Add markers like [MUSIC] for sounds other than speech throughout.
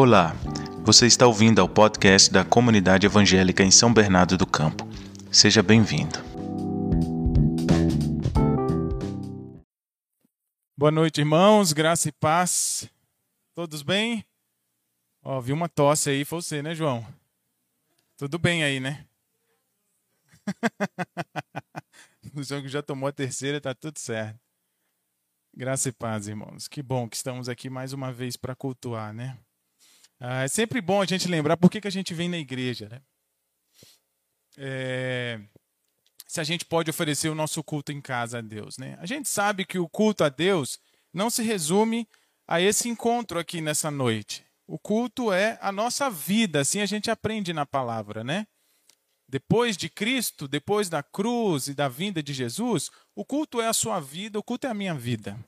Olá, você está ouvindo ao podcast da Comunidade Evangélica em São Bernardo do Campo. Seja bem-vindo. Boa noite, irmãos, graça e paz. Todos bem? Ó, vi uma tosse aí, foi você, né, João? Tudo bem aí, né? [LAUGHS] o João que já tomou a terceira, tá tudo certo. Graça e paz, irmãos. Que bom que estamos aqui mais uma vez para cultuar, né? Ah, é sempre bom a gente lembrar por que, que a gente vem na igreja, né? É, se a gente pode oferecer o nosso culto em casa a Deus, né? A gente sabe que o culto a Deus não se resume a esse encontro aqui nessa noite. O culto é a nossa vida, assim a gente aprende na palavra, né? Depois de Cristo, depois da cruz e da vinda de Jesus, o culto é a sua vida, o culto é a minha vida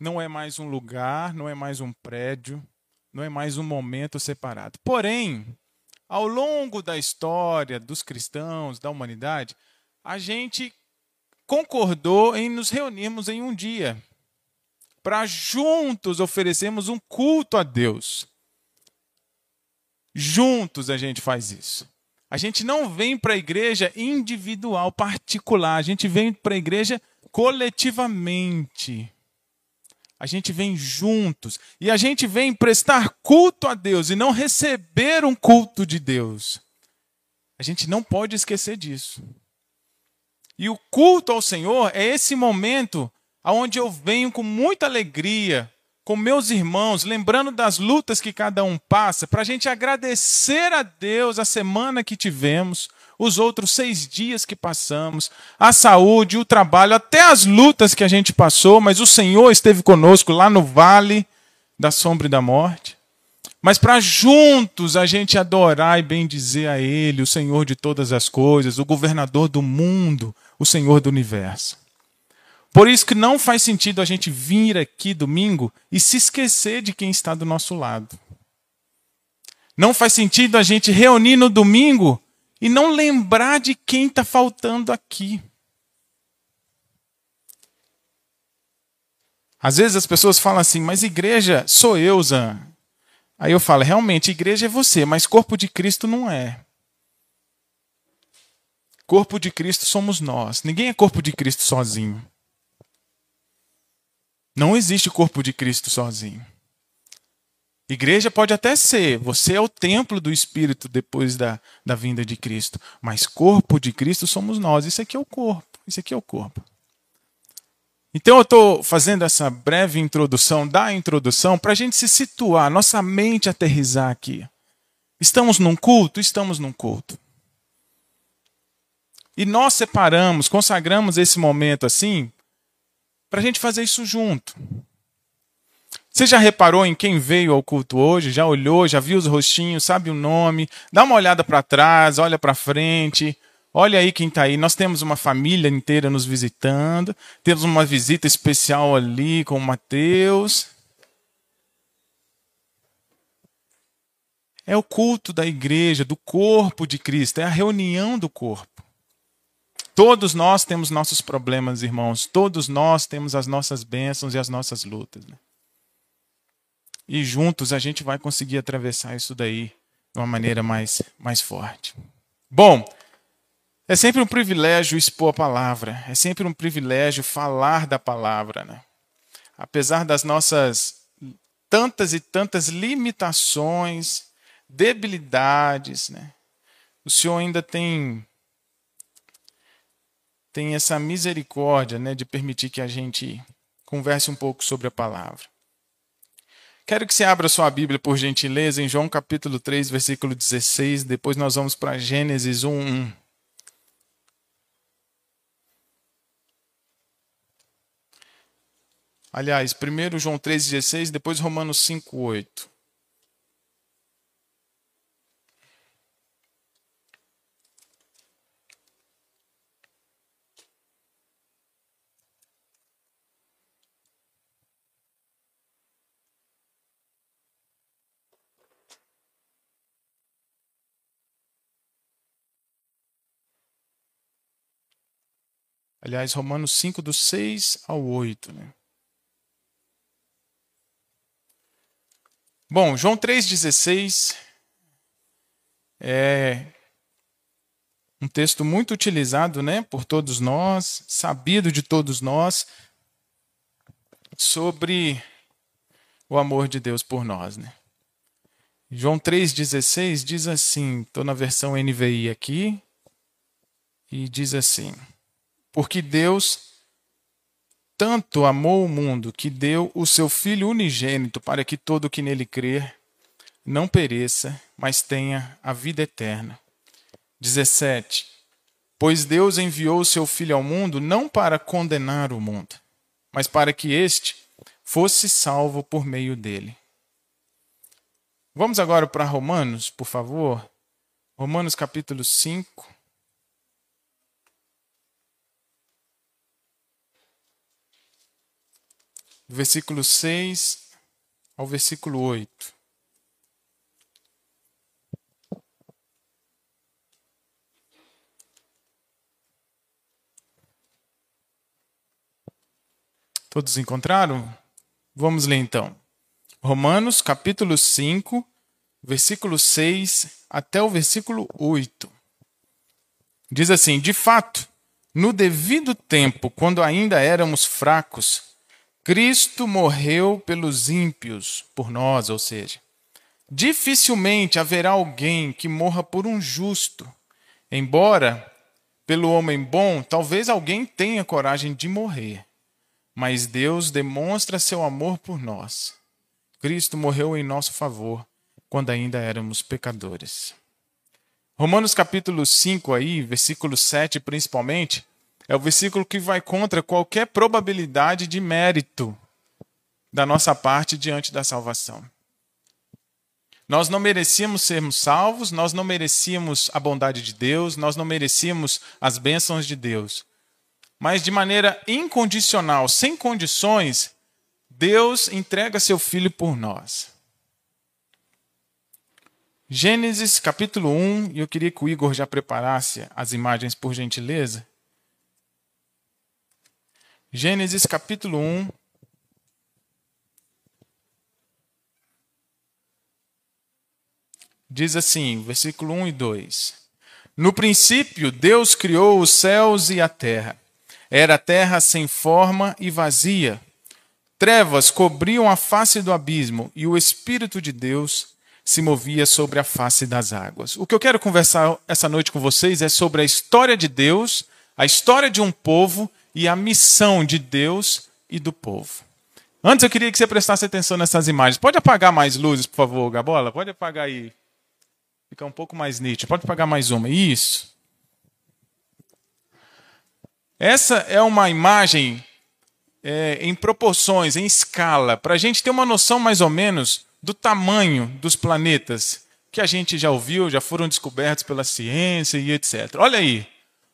não é mais um lugar, não é mais um prédio, não é mais um momento separado. Porém, ao longo da história dos cristãos, da humanidade, a gente concordou em nos reunirmos em um dia para juntos oferecermmos um culto a Deus. Juntos a gente faz isso. A gente não vem para a igreja individual, particular, a gente vem para a igreja coletivamente. A gente vem juntos e a gente vem prestar culto a Deus e não receber um culto de Deus. A gente não pode esquecer disso. E o culto ao Senhor é esse momento onde eu venho com muita alegria, com meus irmãos, lembrando das lutas que cada um passa, para a gente agradecer a Deus a semana que tivemos, os outros seis dias que passamos, a saúde, o trabalho, até as lutas que a gente passou, mas o Senhor esteve conosco lá no vale da sombra e da morte. Mas para juntos a gente adorar e bendizer a Ele, o Senhor de todas as coisas, o governador do mundo, o Senhor do universo. Por isso que não faz sentido a gente vir aqui domingo e se esquecer de quem está do nosso lado. Não faz sentido a gente reunir no domingo e não lembrar de quem está faltando aqui. Às vezes as pessoas falam assim, mas igreja sou eu, Zan. Aí eu falo, realmente, igreja é você, mas corpo de Cristo não é. Corpo de Cristo somos nós. Ninguém é corpo de Cristo sozinho. Não existe corpo de Cristo sozinho. Igreja pode até ser, você é o templo do Espírito depois da, da vinda de Cristo, mas corpo de Cristo somos nós. Isso aqui é o corpo. Isso aqui é o corpo. Então eu estou fazendo essa breve introdução da introdução para a gente se situar, nossa mente aterrizar aqui. Estamos num culto? Estamos num culto. E nós separamos, consagramos esse momento assim, para a gente fazer isso junto. Você já reparou em quem veio ao culto hoje? Já olhou, já viu os rostinhos, sabe o nome? Dá uma olhada para trás, olha para frente. Olha aí quem está aí. Nós temos uma família inteira nos visitando. Temos uma visita especial ali com o Mateus. É o culto da igreja, do corpo de Cristo, é a reunião do corpo. Todos nós temos nossos problemas, irmãos. Todos nós temos as nossas bênçãos e as nossas lutas. Né? E juntos a gente vai conseguir atravessar isso daí de uma maneira mais, mais forte. Bom, é sempre um privilégio expor a palavra, é sempre um privilégio falar da palavra. Né? Apesar das nossas tantas e tantas limitações, debilidades, né? o Senhor ainda tem tem essa misericórdia né, de permitir que a gente converse um pouco sobre a palavra. Quero que você abra sua Bíblia, por gentileza, em João capítulo 3, versículo 16. Depois nós vamos para Gênesis 1, 1. Aliás, primeiro João 3,16, depois Romanos 5, Aliás, Romanos 5, do 6 ao 8. Né? Bom, João 3,16 é um texto muito utilizado né, por todos nós, sabido de todos nós, sobre o amor de Deus por nós. Né? João 3,16 diz assim, estou na versão NVI aqui, e diz assim: Porque Deus tanto amou o mundo que deu o seu Filho unigênito para que todo o que nele crer não pereça, mas tenha a vida eterna. 17. Pois Deus enviou o seu Filho ao mundo não para condenar o mundo, mas para que este fosse salvo por meio dele. Vamos agora para Romanos, por favor. Romanos capítulo 5. Do versículo 6 ao versículo 8. Todos encontraram? Vamos ler então. Romanos, capítulo 5, versículo 6 até o versículo 8. Diz assim: De fato, no devido tempo, quando ainda éramos fracos, Cristo morreu pelos ímpios, por nós, ou seja, dificilmente haverá alguém que morra por um justo. Embora, pelo homem bom, talvez alguém tenha coragem de morrer. Mas Deus demonstra seu amor por nós. Cristo morreu em nosso favor quando ainda éramos pecadores. Romanos capítulo 5 aí, versículo 7 principalmente, é o versículo que vai contra qualquer probabilidade de mérito da nossa parte diante da salvação. Nós não merecíamos sermos salvos, nós não merecíamos a bondade de Deus, nós não merecíamos as bênçãos de Deus. Mas de maneira incondicional, sem condições, Deus entrega seu filho por nós. Gênesis capítulo 1, e eu queria que o Igor já preparasse as imagens por gentileza. Gênesis capítulo 1. Diz assim, versículo 1 e 2: No princípio, Deus criou os céus e a terra. Era a terra sem forma e vazia. Trevas cobriam a face do abismo e o Espírito de Deus se movia sobre a face das águas. O que eu quero conversar essa noite com vocês é sobre a história de Deus, a história de um povo e a missão de Deus e do povo. Antes eu queria que você prestasse atenção nessas imagens. Pode apagar mais luzes, por favor, Gabola? Pode apagar aí. Fica um pouco mais nítido. Pode apagar mais uma. Isso. Essa é uma imagem é, em proporções, em escala, para a gente ter uma noção mais ou menos do tamanho dos planetas que a gente já ouviu, já foram descobertos pela ciência e etc. Olha aí.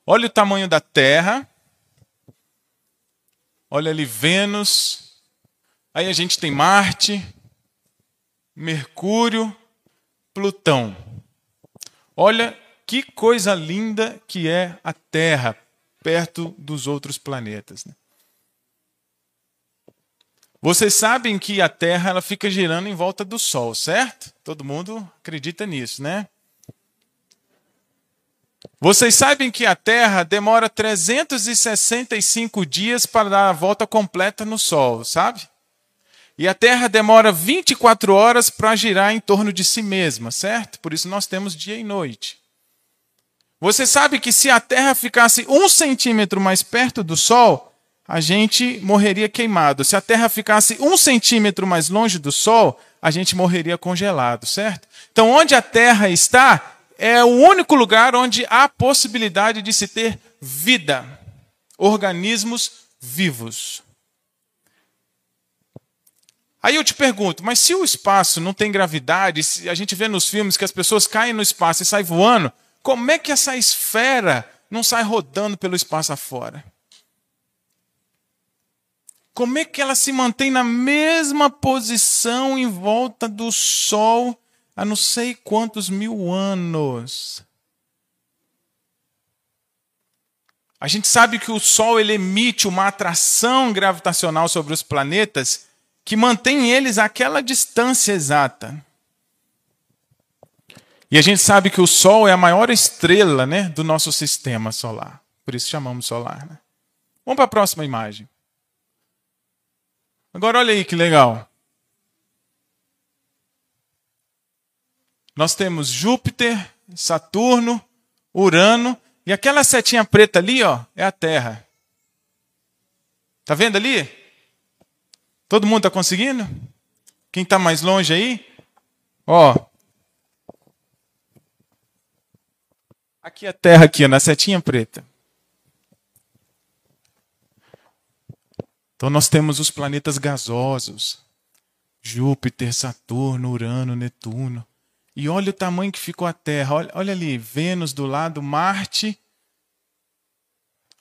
Olha o tamanho da Terra Olha ali Vênus. Aí a gente tem Marte, Mercúrio, Plutão. Olha que coisa linda que é a Terra perto dos outros planetas. Né? Vocês sabem que a Terra ela fica girando em volta do Sol, certo? Todo mundo acredita nisso, né? Vocês sabem que a Terra demora 365 dias para dar a volta completa no Sol, sabe? E a Terra demora 24 horas para girar em torno de si mesma, certo? Por isso nós temos dia e noite. Você sabe que se a Terra ficasse um centímetro mais perto do Sol, a gente morreria queimado. Se a Terra ficasse um centímetro mais longe do Sol, a gente morreria congelado, certo? Então, onde a Terra está, é o único lugar onde há possibilidade de se ter vida, organismos vivos. Aí eu te pergunto, mas se o espaço não tem gravidade, se a gente vê nos filmes que as pessoas caem no espaço e saem voando, como é que essa esfera não sai rodando pelo espaço afora? Como é que ela se mantém na mesma posição em volta do Sol há não sei quantos mil anos. A gente sabe que o Sol ele emite uma atração gravitacional sobre os planetas que mantém eles àquela distância exata. E a gente sabe que o Sol é a maior estrela né, do nosso sistema solar. Por isso chamamos solar. Né? Vamos para a próxima imagem. Agora olha aí que legal. Nós temos Júpiter, Saturno, Urano e aquela setinha preta ali, ó, é a Terra. Tá vendo ali? Todo mundo está conseguindo? Quem está mais longe aí? Ó. Aqui é a Terra, aqui, na setinha preta. Então nós temos os planetas gasosos. Júpiter, Saturno, Urano, Netuno. E olha o tamanho que ficou a Terra. Olha, olha ali, Vênus do lado, Marte.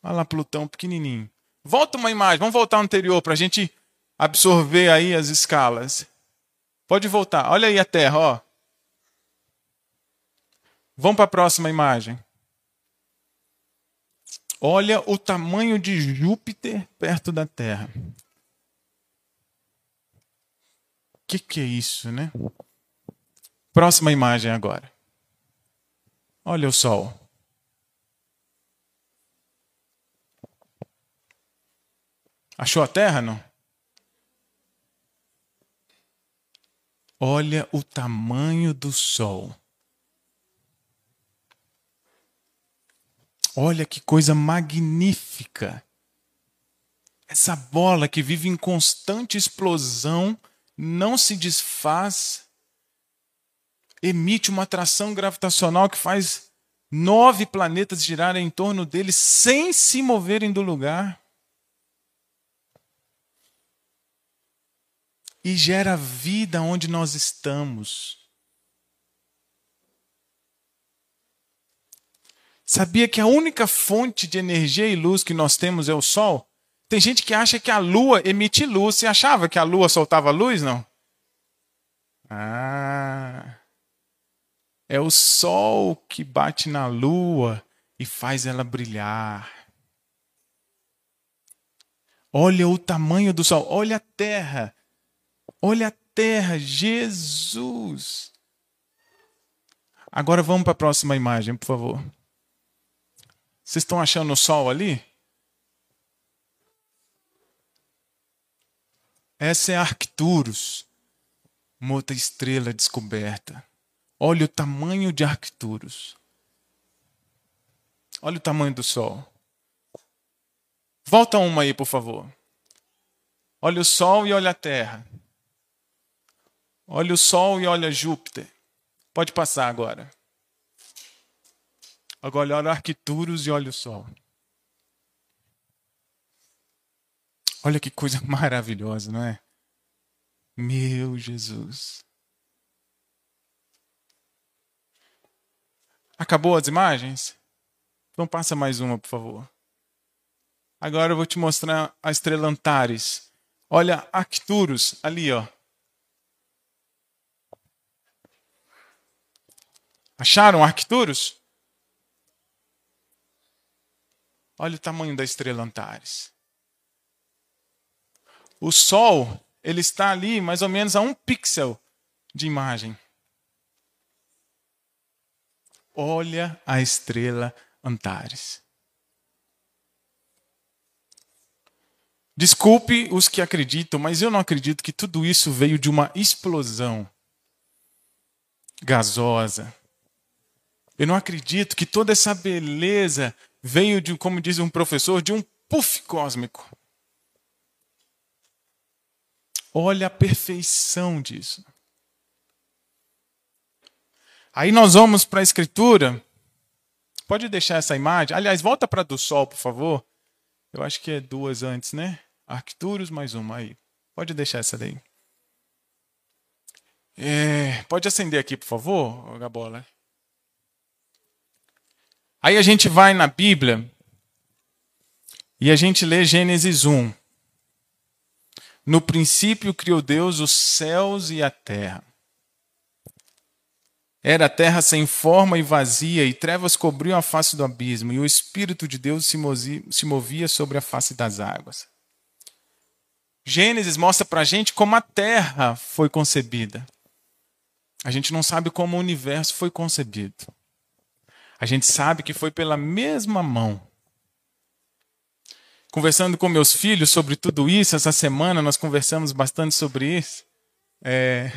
Olha lá, Plutão pequenininho. Volta uma imagem, vamos voltar ao anterior para a gente absorver aí as escalas. Pode voltar. Olha aí a Terra, ó. Vamos para a próxima imagem. Olha o tamanho de Júpiter perto da Terra. O que, que é isso, né? Próxima imagem agora. Olha o Sol. Achou a Terra, não? Olha o tamanho do Sol. Olha que coisa magnífica. Essa bola que vive em constante explosão não se desfaz emite uma atração gravitacional que faz nove planetas girarem em torno dele sem se moverem do lugar. E gera vida onde nós estamos. Sabia que a única fonte de energia e luz que nós temos é o Sol? Tem gente que acha que a Lua emite luz. Você achava que a Lua soltava luz, não? Ah. É o sol que bate na lua e faz ela brilhar. Olha o tamanho do sol, olha a terra. Olha a terra, Jesus. Agora vamos para a próxima imagem, por favor. Vocês estão achando o sol ali? Essa é Arcturus, uma outra estrela descoberta. Olha o tamanho de Arcturus. Olha o tamanho do Sol. Volta uma aí, por favor. Olha o Sol e olha a Terra. Olha o Sol e olha Júpiter. Pode passar agora. Agora olha Arcturus e olha o Sol. Olha que coisa [LAUGHS] maravilhosa, não é? Meu Jesus. Acabou as imagens? Então passa mais uma, por favor. Agora eu vou te mostrar a estrela Antares. Olha Arcturus ali, ó. Acharam Arcturus? Olha o tamanho da estrela Antares. O Sol, ele está ali mais ou menos a um pixel de imagem. Olha a estrela Antares. Desculpe os que acreditam, mas eu não acredito que tudo isso veio de uma explosão gasosa. Eu não acredito que toda essa beleza veio de, como diz um professor, de um puff cósmico. Olha a perfeição disso. Aí nós vamos para a escritura. Pode deixar essa imagem. Aliás, volta para do sol, por favor. Eu acho que é duas antes, né? Arcturus mais uma aí. Pode deixar essa daí. É, pode acender aqui, por favor, Gabola. Aí a gente vai na Bíblia e a gente lê Gênesis 1. No princípio criou Deus os céus e a terra. Era a terra sem forma e vazia, e trevas cobriam a face do abismo, e o Espírito de Deus se movia sobre a face das águas. Gênesis mostra para a gente como a Terra foi concebida. A gente não sabe como o universo foi concebido. A gente sabe que foi pela mesma mão. Conversando com meus filhos sobre tudo isso, essa semana nós conversamos bastante sobre isso. É...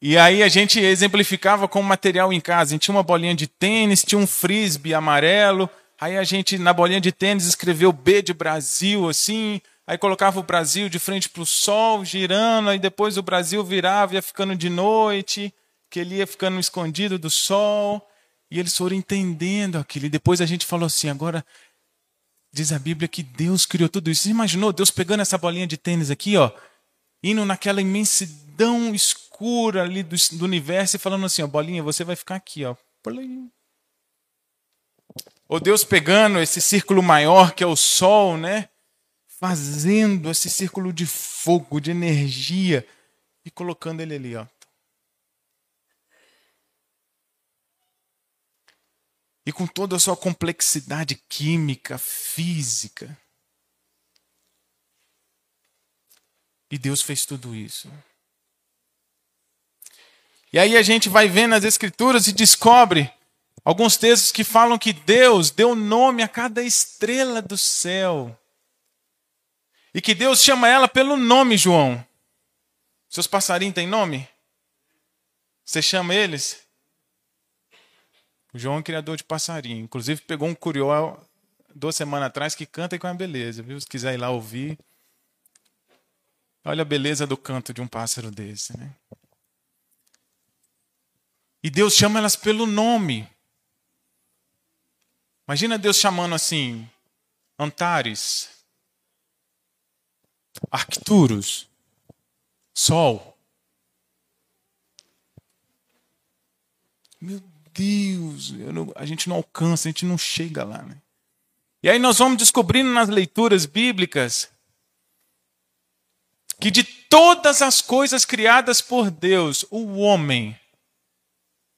E aí a gente exemplificava com material em casa. A gente tinha uma bolinha de tênis, tinha um frisbee amarelo. Aí a gente, na bolinha de tênis, escreveu B de Brasil, assim. Aí colocava o Brasil de frente para o sol, girando. Aí depois o Brasil virava, ia ficando de noite, que ele ia ficando escondido do sol. E eles foram entendendo aquilo. E depois a gente falou assim: agora diz a Bíblia que Deus criou tudo isso. Você imaginou Deus pegando essa bolinha de tênis aqui, ó, indo naquela imensidão escura ali do, do universo e falando assim: ó, bolinha, você vai ficar aqui, ó. Ou Deus pegando esse círculo maior que é o Sol, né? Fazendo esse círculo de fogo, de energia e colocando ele ali, ó. e com toda a sua complexidade química, física. E Deus fez tudo isso. E aí a gente vai vendo as Escrituras e descobre alguns textos que falam que Deus deu nome a cada estrela do céu. E que Deus chama ela pelo nome, João. Seus passarinhos têm nome? Você chama eles? O João é criador de passarinho. Inclusive, pegou um curió duas semanas atrás que canta com a beleza, viu? Se quiser ir lá ouvir. Olha a beleza do canto de um pássaro desse, né? E Deus chama elas pelo nome. Imagina Deus chamando assim: Antares, Arcturus, Sol. Meu Deus, não, a gente não alcança, a gente não chega lá. Né? E aí nós vamos descobrindo nas leituras bíblicas que de todas as coisas criadas por Deus, o homem,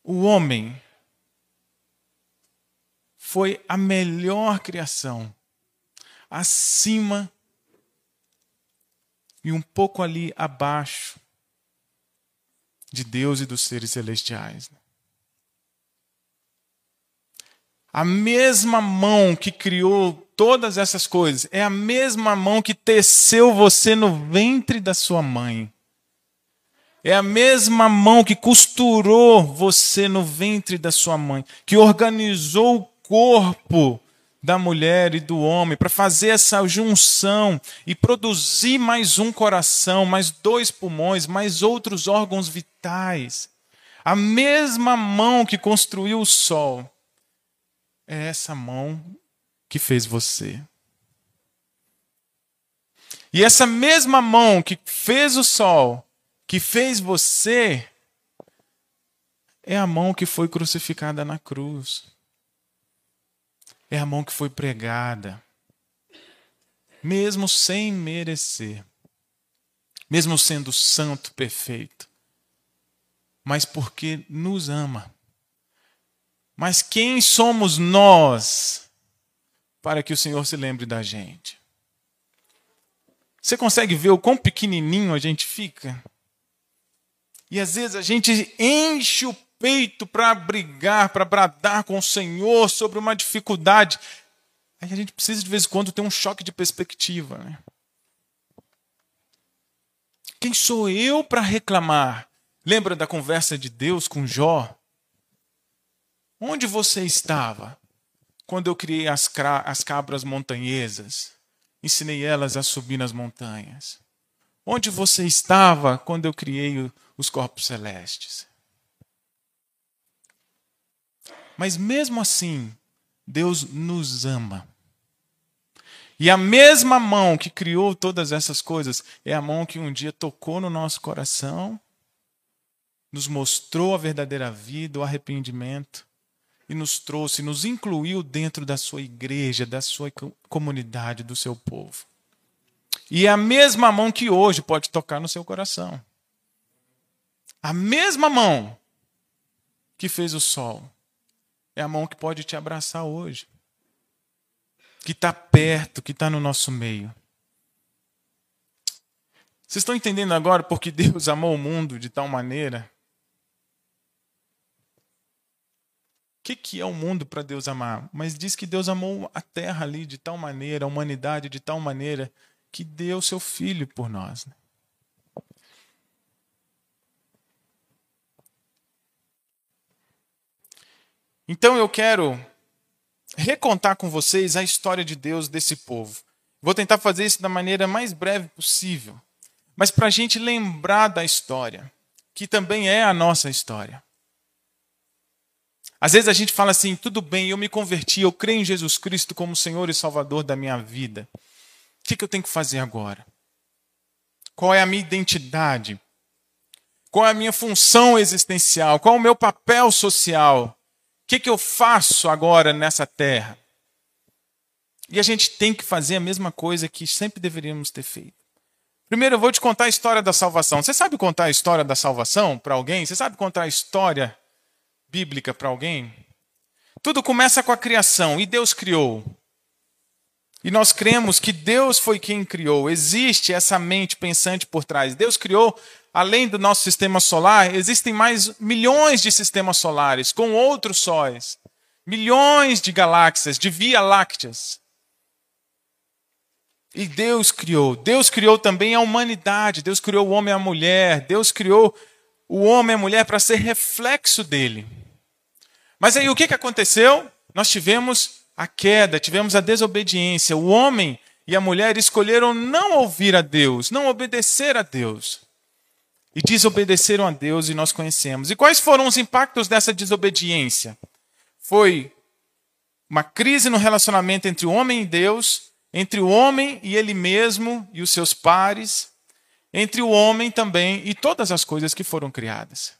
o homem foi a melhor criação, acima e um pouco ali abaixo de Deus e dos seres celestiais. Né? A mesma mão que criou todas essas coisas é a mesma mão que teceu você no ventre da sua mãe. É a mesma mão que costurou você no ventre da sua mãe, que organizou o corpo da mulher e do homem para fazer essa junção e produzir mais um coração, mais dois pulmões, mais outros órgãos vitais. A mesma mão que construiu o sol é essa mão que fez você. E essa mesma mão que fez o sol, que fez você, é a mão que foi crucificada na cruz. É a mão que foi pregada, mesmo sem merecer, mesmo sendo santo, perfeito, mas porque nos ama. Mas quem somos nós para que o Senhor se lembre da gente? Você consegue ver o quão pequenininho a gente fica? E às vezes a gente enche o peito para brigar, para bradar com o Senhor sobre uma dificuldade. Aí a gente precisa de vez em quando ter um choque de perspectiva. Né? Quem sou eu para reclamar? Lembra da conversa de Deus com Jó? Onde você estava quando eu criei as, as cabras montanhesas? Ensinei elas a subir nas montanhas. Onde você estava quando eu criei os corpos celestes? Mas mesmo assim, Deus nos ama. E a mesma mão que criou todas essas coisas é a mão que um dia tocou no nosso coração, nos mostrou a verdadeira vida, o arrependimento, e nos trouxe, nos incluiu dentro da sua igreja, da sua comunidade, do seu povo. E é a mesma mão que hoje pode tocar no seu coração. A mesma mão que fez o sol é a mão que pode te abraçar hoje, que está perto, que está no nosso meio. Vocês estão entendendo agora porque Deus amou o mundo de tal maneira? Que, que é o mundo para Deus amar? Mas diz que Deus amou a terra ali de tal maneira, a humanidade de tal maneira, que deu seu filho por nós. Né? Então eu quero recontar com vocês a história de Deus desse povo. Vou tentar fazer isso da maneira mais breve possível, mas para a gente lembrar da história, que também é a nossa história. Às vezes a gente fala assim: tudo bem, eu me converti, eu creio em Jesus Cristo como Senhor e Salvador da minha vida. O que, que eu tenho que fazer agora? Qual é a minha identidade? Qual é a minha função existencial? Qual é o meu papel social? O que, que eu faço agora nessa terra? E a gente tem que fazer a mesma coisa que sempre deveríamos ter feito. Primeiro, eu vou te contar a história da salvação. Você sabe contar a história da salvação para alguém? Você sabe contar a história bíblica para alguém? Tudo começa com a criação e Deus criou. E nós cremos que Deus foi quem criou. Existe essa mente pensante por trás. Deus criou além do nosso sistema solar, existem mais milhões de sistemas solares com outros sóis, milhões de galáxias, de via lácteas. E Deus criou. Deus criou também a humanidade. Deus criou o homem e a mulher. Deus criou o homem e a mulher para ser reflexo dele. Mas aí o que, que aconteceu? Nós tivemos a queda, tivemos a desobediência. O homem e a mulher escolheram não ouvir a Deus, não obedecer a Deus e desobedeceram a Deus, e nós conhecemos. E quais foram os impactos dessa desobediência? Foi uma crise no relacionamento entre o homem e Deus, entre o homem e ele mesmo e os seus pares, entre o homem também e todas as coisas que foram criadas.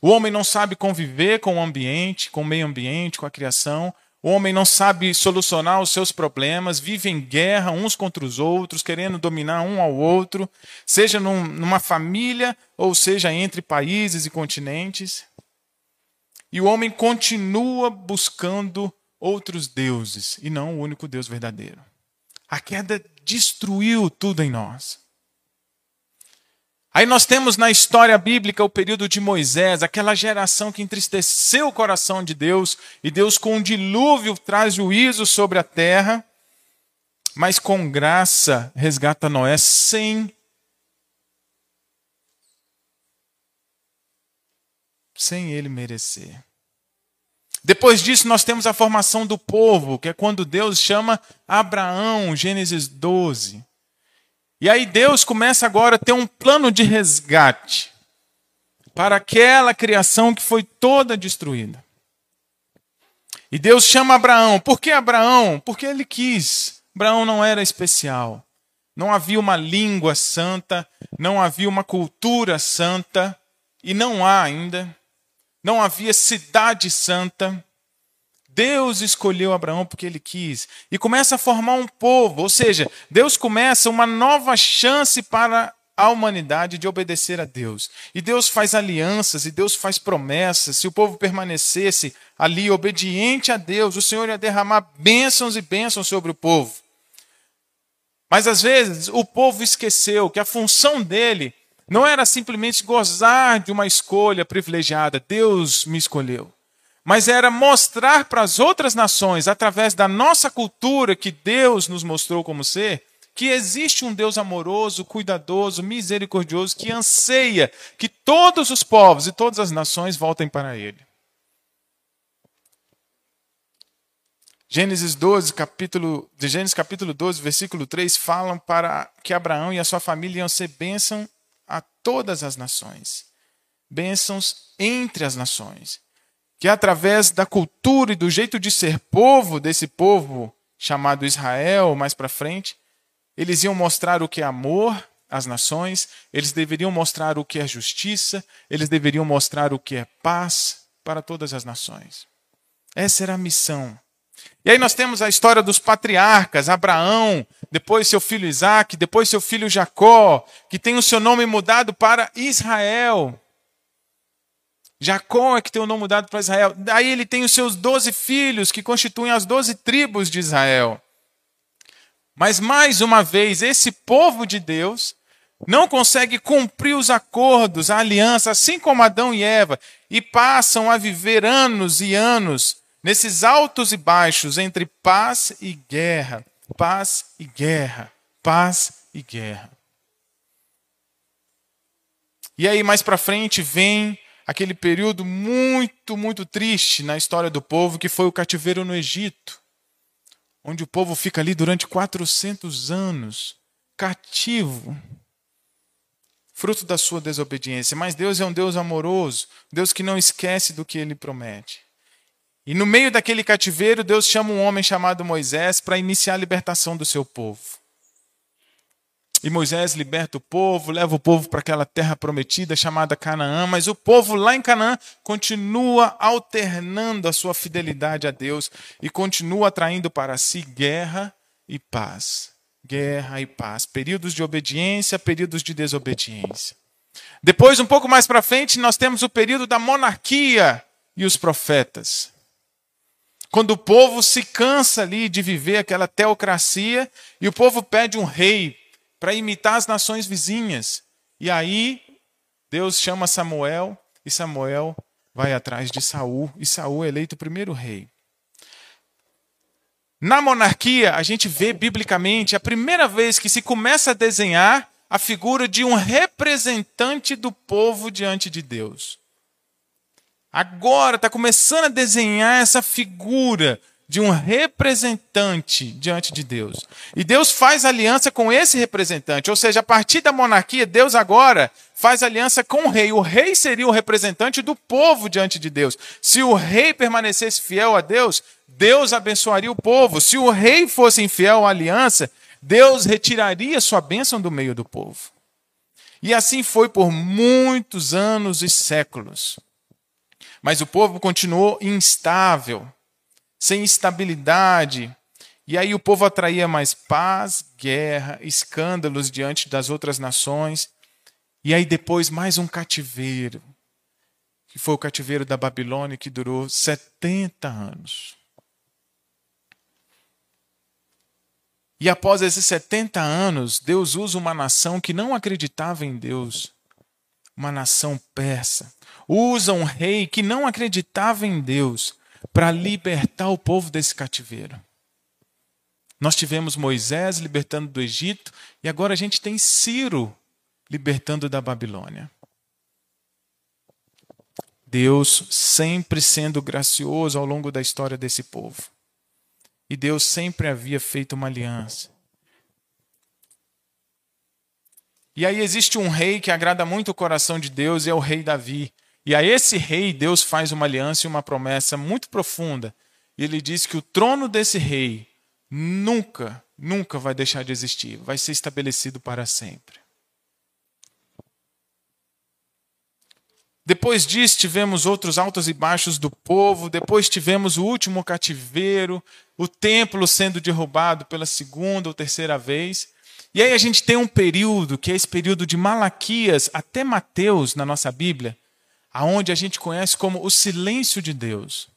O homem não sabe conviver com o ambiente, com o meio ambiente, com a criação. O homem não sabe solucionar os seus problemas, vive em guerra uns contra os outros, querendo dominar um ao outro, seja num, numa família ou seja entre países e continentes. E o homem continua buscando outros deuses e não o único Deus verdadeiro. A queda destruiu tudo em nós. Aí nós temos na história bíblica o período de Moisés, aquela geração que entristeceu o coração de Deus, e Deus com um dilúvio traz juízo sobre a terra, mas com graça resgata Noé sem sem ele merecer. Depois disso, nós temos a formação do povo, que é quando Deus chama Abraão, Gênesis 12. E aí Deus começa agora a ter um plano de resgate para aquela criação que foi toda destruída. E Deus chama Abraão. Por que Abraão? Porque ele quis. Abraão não era especial. Não havia uma língua santa, não havia uma cultura santa, e não há ainda. Não havia cidade santa. Deus escolheu Abraão porque ele quis e começa a formar um povo, ou seja, Deus começa uma nova chance para a humanidade de obedecer a Deus. E Deus faz alianças e Deus faz promessas. Se o povo permanecesse ali obediente a Deus, o Senhor ia derramar bênçãos e bênçãos sobre o povo. Mas às vezes o povo esqueceu que a função dele não era simplesmente gozar de uma escolha privilegiada. Deus me escolheu mas era mostrar para as outras nações, através da nossa cultura que Deus nos mostrou como ser, que existe um Deus amoroso, cuidadoso, misericordioso, que anseia que todos os povos e todas as nações voltem para Ele. Gênesis 12, capítulo, de Gênesis capítulo 12, versículo 3, falam para que Abraão e a sua família iam ser bênção a todas as nações. Bênçãos entre as nações que através da cultura e do jeito de ser povo desse povo chamado Israel, mais para frente, eles iam mostrar o que é amor às nações, eles deveriam mostrar o que é justiça, eles deveriam mostrar o que é paz para todas as nações. Essa era a missão. E aí nós temos a história dos patriarcas, Abraão, depois seu filho Isaac, depois seu filho Jacó, que tem o seu nome mudado para Israel. Jacó é que tem o nome mudado para Israel. Daí ele tem os seus doze filhos, que constituem as doze tribos de Israel. Mas mais uma vez, esse povo de Deus não consegue cumprir os acordos, a aliança, assim como Adão e Eva, e passam a viver anos e anos nesses altos e baixos entre paz e guerra, paz e guerra, paz e guerra. E aí mais para frente vem aquele período muito, muito triste na história do povo, que foi o cativeiro no Egito, onde o povo fica ali durante 400 anos, cativo, fruto da sua desobediência. Mas Deus é um Deus amoroso, Deus que não esquece do que ele promete. E no meio daquele cativeiro, Deus chama um homem chamado Moisés para iniciar a libertação do seu povo. E Moisés liberta o povo, leva o povo para aquela terra prometida chamada Canaã, mas o povo lá em Canaã continua alternando a sua fidelidade a Deus e continua atraindo para si guerra e paz. Guerra e paz. Períodos de obediência, períodos de desobediência. Depois, um pouco mais para frente, nós temos o período da monarquia e os profetas. Quando o povo se cansa ali de viver aquela teocracia e o povo pede um rei para imitar as nações vizinhas. E aí Deus chama Samuel e Samuel vai atrás de Saul e Saul é eleito o primeiro rei. Na monarquia, a gente vê biblicamente a primeira vez que se começa a desenhar a figura de um representante do povo diante de Deus. Agora está começando a desenhar essa figura de um representante diante de Deus. E Deus faz aliança com esse representante, ou seja, a partir da monarquia, Deus agora faz aliança com o rei. O rei seria o representante do povo diante de Deus. Se o rei permanecesse fiel a Deus, Deus abençoaria o povo. Se o rei fosse infiel à aliança, Deus retiraria sua bênção do meio do povo. E assim foi por muitos anos e séculos. Mas o povo continuou instável sem estabilidade. E aí o povo atraía mais paz, guerra, escândalos diante das outras nações. E aí depois mais um cativeiro, que foi o cativeiro da Babilônia, que durou 70 anos. E após esses 70 anos, Deus usa uma nação que não acreditava em Deus, uma nação persa. Usa um rei que não acreditava em Deus para libertar o povo desse cativeiro. Nós tivemos Moisés libertando do Egito e agora a gente tem Ciro libertando da Babilônia. Deus sempre sendo gracioso ao longo da história desse povo. E Deus sempre havia feito uma aliança. E aí existe um rei que agrada muito o coração de Deus e é o rei Davi. E a esse rei, Deus faz uma aliança e uma promessa muito profunda. E ele diz que o trono desse rei nunca, nunca vai deixar de existir, vai ser estabelecido para sempre. Depois disso, tivemos outros altos e baixos do povo. Depois tivemos o último cativeiro, o templo sendo derrubado pela segunda ou terceira vez. E aí a gente tem um período, que é esse período de Malaquias até Mateus na nossa Bíblia, aonde a gente conhece como o silêncio de Deus.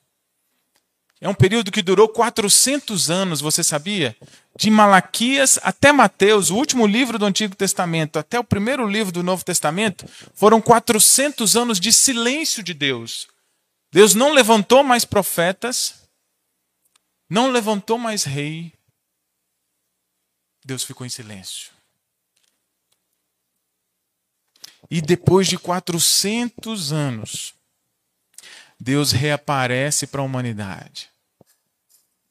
É um período que durou 400 anos, você sabia? De Malaquias até Mateus, o último livro do Antigo Testamento, até o primeiro livro do Novo Testamento, foram 400 anos de silêncio de Deus. Deus não levantou mais profetas, não levantou mais rei. Deus ficou em silêncio. E depois de 400 anos, Deus reaparece para a humanidade.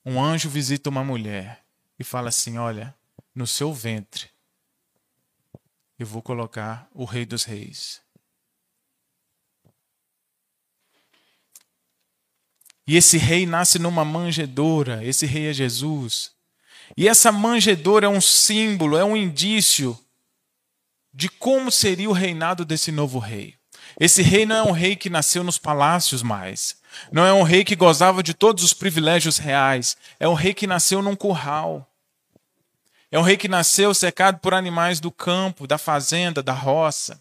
Um anjo visita uma mulher e fala assim: Olha, no seu ventre eu vou colocar o Rei dos Reis. E esse rei nasce numa manjedoura, esse rei é Jesus. E essa manjedoura é um símbolo, é um indício de como seria o reinado desse novo rei. Esse rei não é um rei que nasceu nos palácios mais. Não é um rei que gozava de todos os privilégios reais. É um rei que nasceu num curral. É um rei que nasceu cercado por animais do campo, da fazenda, da roça.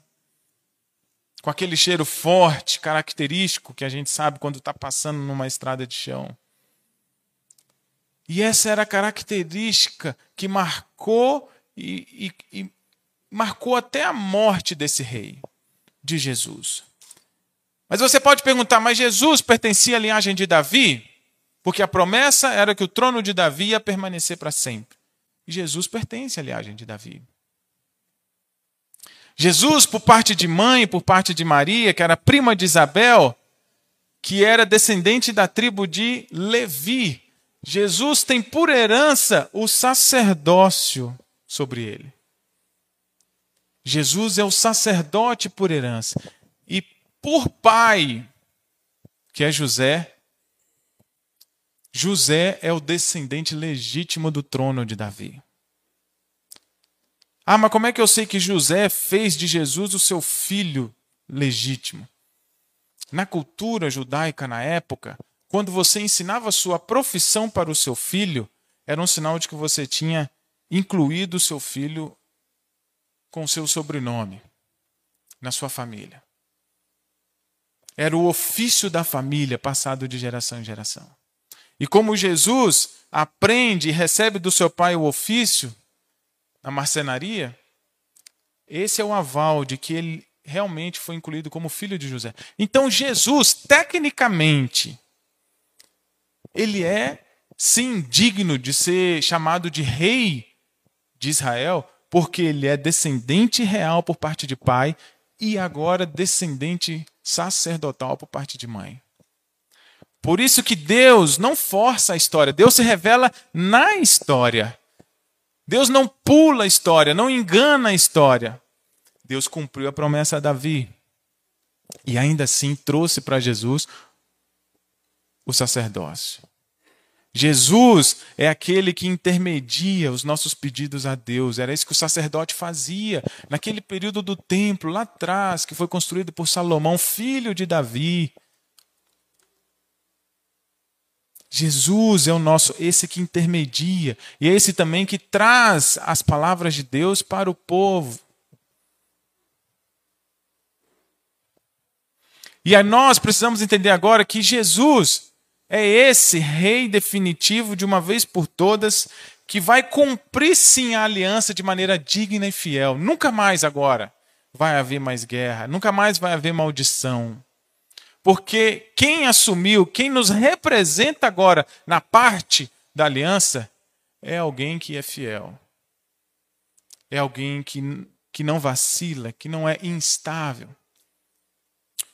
Com aquele cheiro forte, característico, que a gente sabe quando está passando numa estrada de chão. E essa era a característica que marcou e, e marcou até a morte desse rei, de Jesus. Mas você pode perguntar, mas Jesus pertencia à linhagem de Davi? Porque a promessa era que o trono de Davi ia permanecer para sempre. E Jesus pertence à linhagem de Davi. Jesus, por parte de mãe, por parte de Maria, que era prima de Isabel, que era descendente da tribo de Levi, Jesus tem por herança o sacerdócio sobre ele. Jesus é o sacerdote por herança. E por pai, que é José, José é o descendente legítimo do trono de Davi. Ah, mas como é que eu sei que José fez de Jesus o seu filho legítimo? Na cultura judaica na época, quando você ensinava sua profissão para o seu filho, era um sinal de que você tinha incluído o seu filho com seu sobrenome na sua família. Era o ofício da família passado de geração em geração. E como Jesus aprende e recebe do seu pai o ofício na marcenaria, esse é o aval de que ele realmente foi incluído como filho de José. Então Jesus, tecnicamente, ele é sim digno de ser chamado de rei de Israel, porque ele é descendente real por parte de pai e agora descendente sacerdotal por parte de mãe. Por isso que Deus não força a história, Deus se revela na história. Deus não pula a história, não engana a história. Deus cumpriu a promessa a Davi. E ainda assim trouxe para Jesus o sacerdócio. Jesus é aquele que intermedia os nossos pedidos a Deus. Era isso que o sacerdote fazia naquele período do templo, lá atrás, que foi construído por Salomão, filho de Davi. Jesus é o nosso, esse que intermedia, e é esse também que traz as palavras de Deus para o povo. E nós precisamos entender agora que Jesus é esse rei definitivo de uma vez por todas que vai cumprir sim a aliança de maneira digna e fiel. Nunca mais agora vai haver mais guerra, nunca mais vai haver maldição. Porque quem assumiu, quem nos representa agora na parte da aliança, é alguém que é fiel. É alguém que, que não vacila, que não é instável.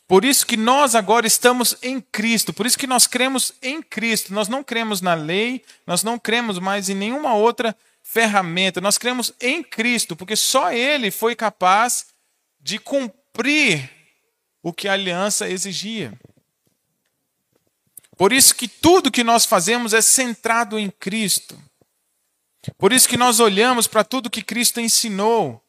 Por isso que nós agora estamos em Cristo, por isso que nós cremos em Cristo. Nós não cremos na lei, nós não cremos mais em nenhuma outra ferramenta, nós cremos em Cristo, porque só Ele foi capaz de cumprir o que a aliança exigia. Por isso que tudo que nós fazemos é centrado em Cristo. Por isso que nós olhamos para tudo que Cristo ensinou.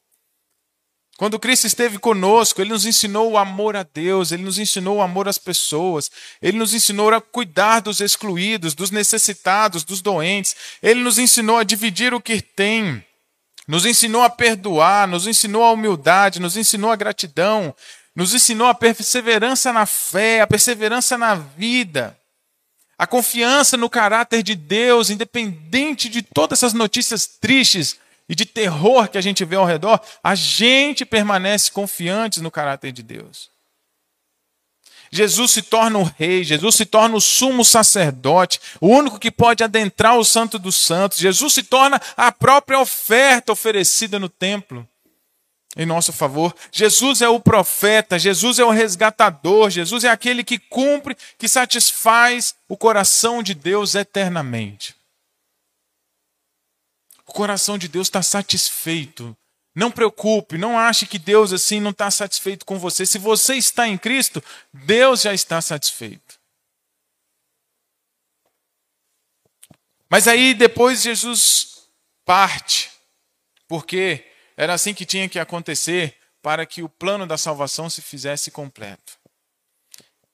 Quando Cristo esteve conosco, Ele nos ensinou o amor a Deus, Ele nos ensinou o amor às pessoas, Ele nos ensinou a cuidar dos excluídos, dos necessitados, dos doentes, Ele nos ensinou a dividir o que tem, nos ensinou a perdoar, nos ensinou a humildade, nos ensinou a gratidão, nos ensinou a perseverança na fé, a perseverança na vida, a confiança no caráter de Deus, independente de todas essas notícias tristes e de terror que a gente vê ao redor, a gente permanece confiantes no caráter de Deus. Jesus se torna o rei, Jesus se torna o sumo sacerdote, o único que pode adentrar o santo dos santos. Jesus se torna a própria oferta oferecida no templo em nosso favor. Jesus é o profeta, Jesus é o resgatador, Jesus é aquele que cumpre, que satisfaz o coração de Deus eternamente. Coração de Deus está satisfeito. Não preocupe, não ache que Deus assim não está satisfeito com você. Se você está em Cristo, Deus já está satisfeito. Mas aí depois Jesus parte, porque era assim que tinha que acontecer para que o plano da salvação se fizesse completo.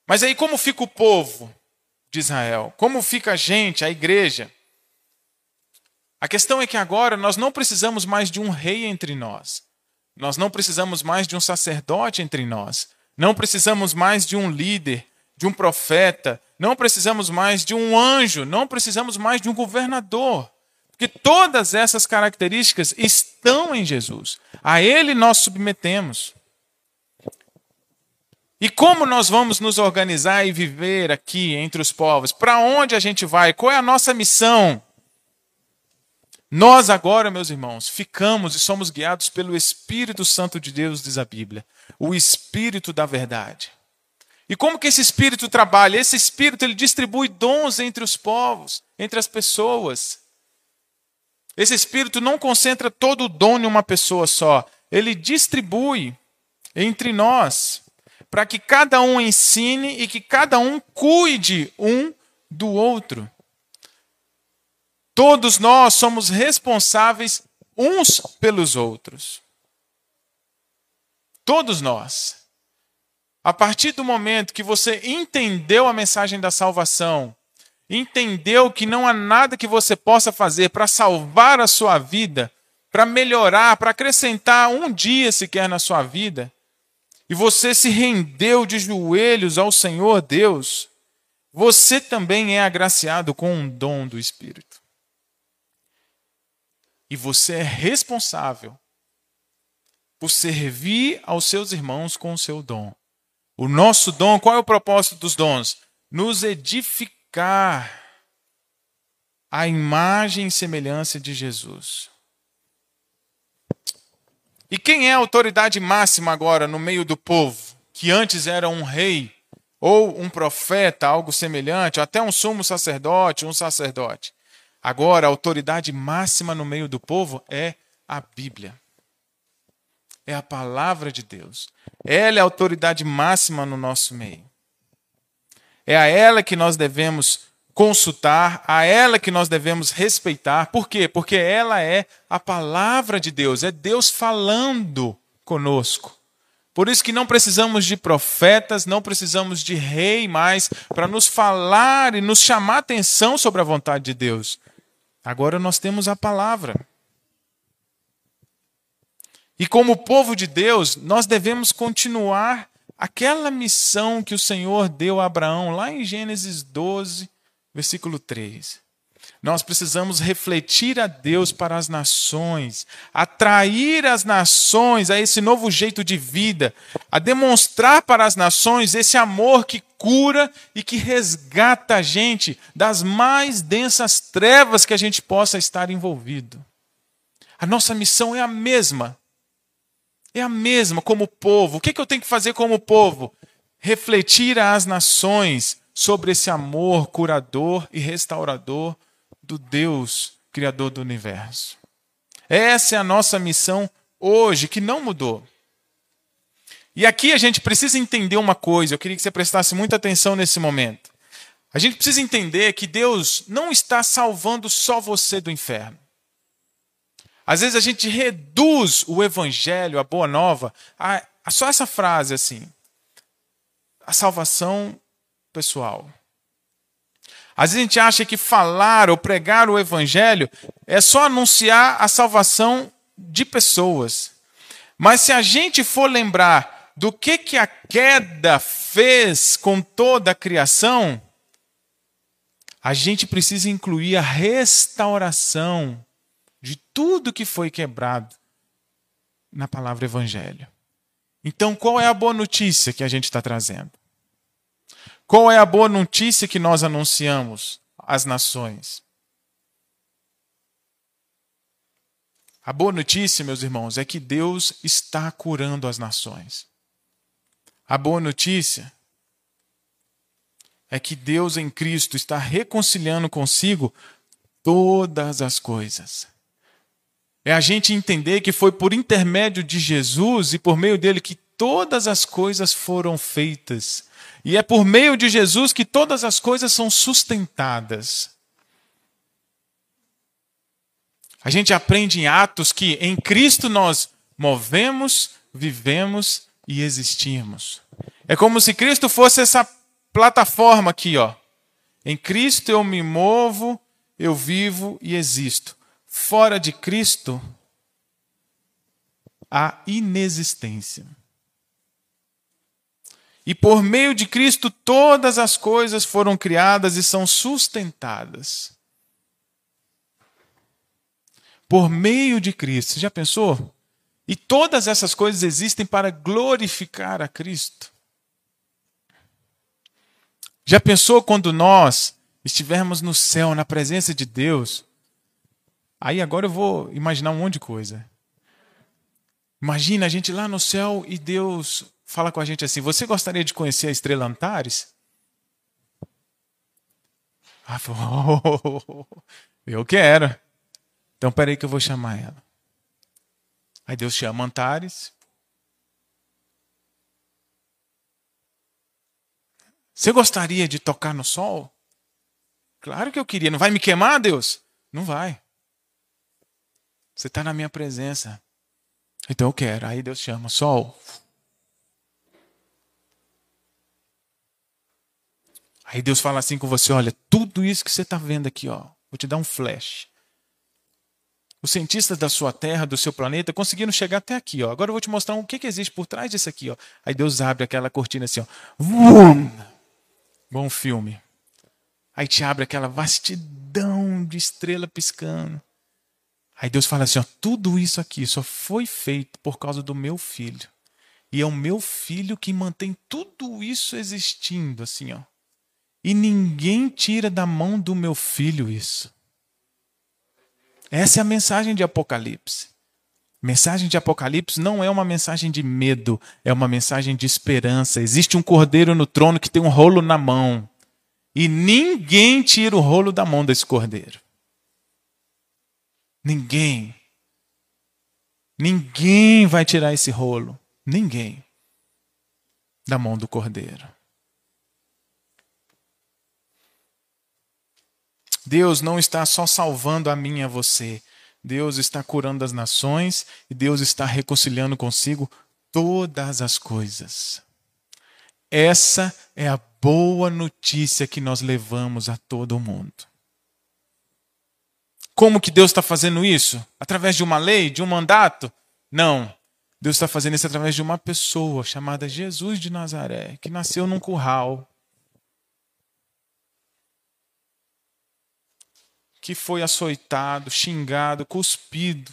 Mas aí, como fica o povo de Israel? Como fica a gente, a igreja? A questão é que agora nós não precisamos mais de um rei entre nós. Nós não precisamos mais de um sacerdote entre nós. Não precisamos mais de um líder, de um profeta. Não precisamos mais de um anjo. Não precisamos mais de um governador. Porque todas essas características estão em Jesus. A Ele nós submetemos. E como nós vamos nos organizar e viver aqui entre os povos? Para onde a gente vai? Qual é a nossa missão? Nós agora, meus irmãos, ficamos e somos guiados pelo Espírito Santo de Deus, diz a Bíblia, o Espírito da verdade. E como que esse Espírito trabalha? Esse Espírito ele distribui dons entre os povos, entre as pessoas. Esse Espírito não concentra todo o dom em uma pessoa só, ele distribui entre nós para que cada um ensine e que cada um cuide um do outro. Todos nós somos responsáveis uns pelos outros. Todos nós. A partir do momento que você entendeu a mensagem da salvação, entendeu que não há nada que você possa fazer para salvar a sua vida, para melhorar, para acrescentar um dia sequer na sua vida, e você se rendeu de joelhos ao Senhor Deus, você também é agraciado com um dom do Espírito. E você é responsável por servir aos seus irmãos com o seu dom. O nosso dom, qual é o propósito dos dons? Nos edificar a imagem e semelhança de Jesus. E quem é a autoridade máxima agora no meio do povo, que antes era um rei, ou um profeta, algo semelhante, até um sumo sacerdote, um sacerdote? Agora, a autoridade máxima no meio do povo é a Bíblia. É a palavra de Deus. Ela é a autoridade máxima no nosso meio. É a ela que nós devemos consultar, a ela que nós devemos respeitar. Por quê? Porque ela é a palavra de Deus, é Deus falando conosco. Por isso que não precisamos de profetas, não precisamos de rei mais para nos falar e nos chamar atenção sobre a vontade de Deus. Agora nós temos a palavra. E como povo de Deus, nós devemos continuar aquela missão que o Senhor deu a Abraão lá em Gênesis 12, Versículo 3. Nós precisamos refletir a Deus para as nações, atrair as nações a esse novo jeito de vida, a demonstrar para as nações esse amor que cura e que resgata a gente das mais densas trevas que a gente possa estar envolvido. A nossa missão é a mesma. É a mesma como povo. O que, eu tenho que fazer como povo? Refletir às nações sobre esse amor curador e restaurador do Deus Criador do universo. Essa é a nossa missão hoje, que não mudou. E aqui a gente precisa entender uma coisa, eu queria que você prestasse muita atenção nesse momento. A gente precisa entender que Deus não está salvando só você do inferno. Às vezes a gente reduz o evangelho, a boa nova, a, a só essa frase assim: a salvação pessoal. Às vezes a gente acha que falar ou pregar o evangelho é só anunciar a salvação de pessoas. Mas se a gente for lembrar do que, que a queda fez com toda a criação, a gente precisa incluir a restauração de tudo que foi quebrado na palavra evangelho. Então, qual é a boa notícia que a gente está trazendo? Qual é a boa notícia que nós anunciamos às nações? A boa notícia, meus irmãos, é que Deus está curando as nações. A boa notícia é que Deus em Cristo está reconciliando consigo todas as coisas. É a gente entender que foi por intermédio de Jesus e por meio dele que todas as coisas foram feitas e é por meio de Jesus que todas as coisas são sustentadas. A gente aprende em Atos que em Cristo nós movemos, vivemos e existimos. É como se Cristo fosse essa plataforma aqui, ó. Em Cristo eu me movo, eu vivo e existo. Fora de Cristo, há inexistência. E por meio de Cristo todas as coisas foram criadas e são sustentadas. por meio de Cristo. Já pensou? E todas essas coisas existem para glorificar a Cristo. Já pensou quando nós estivermos no céu, na presença de Deus? Aí agora eu vou imaginar um monte de coisa. Imagina a gente lá no céu e Deus fala com a gente assim: Você gostaria de conhecer a estrela Antares? Ah, oh, eu quero. Então peraí que eu vou chamar ela. Aí Deus chama Antares. Você gostaria de tocar no sol? Claro que eu queria. Não vai me queimar, Deus? Não vai. Você está na minha presença. Então eu quero. Aí Deus chama, sol. Aí Deus fala assim com você: olha, tudo isso que você está vendo aqui, ó, vou te dar um flash. Os cientistas da sua Terra, do seu planeta, conseguiram chegar até aqui. Ó. Agora eu vou te mostrar o que, que existe por trás disso aqui. Ó. Aí Deus abre aquela cortina assim. Ó. Vum! Bom filme. Aí te abre aquela vastidão de estrela piscando. Aí Deus fala assim: ó, tudo isso aqui só foi feito por causa do meu filho. E é o meu filho que mantém tudo isso existindo, assim, ó. E ninguém tira da mão do meu filho isso. Essa é a mensagem de Apocalipse. Mensagem de Apocalipse não é uma mensagem de medo, é uma mensagem de esperança. Existe um cordeiro no trono que tem um rolo na mão. E ninguém tira o rolo da mão desse cordeiro. Ninguém. Ninguém vai tirar esse rolo. Ninguém. Da mão do cordeiro. Deus não está só salvando a mim e a você. Deus está curando as nações e Deus está reconciliando consigo todas as coisas. Essa é a boa notícia que nós levamos a todo mundo. Como que Deus está fazendo isso? Através de uma lei, de um mandato? Não. Deus está fazendo isso através de uma pessoa chamada Jesus de Nazaré, que nasceu num curral. Que foi açoitado, xingado, cuspido.